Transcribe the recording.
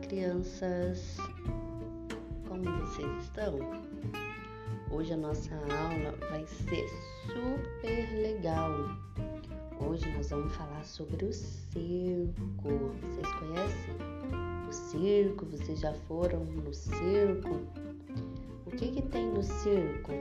crianças! Como vocês estão? Hoje a nossa aula vai ser super legal. Hoje nós vamos falar sobre o circo. Vocês conhecem o circo? Vocês já foram no circo? O que que tem no circo?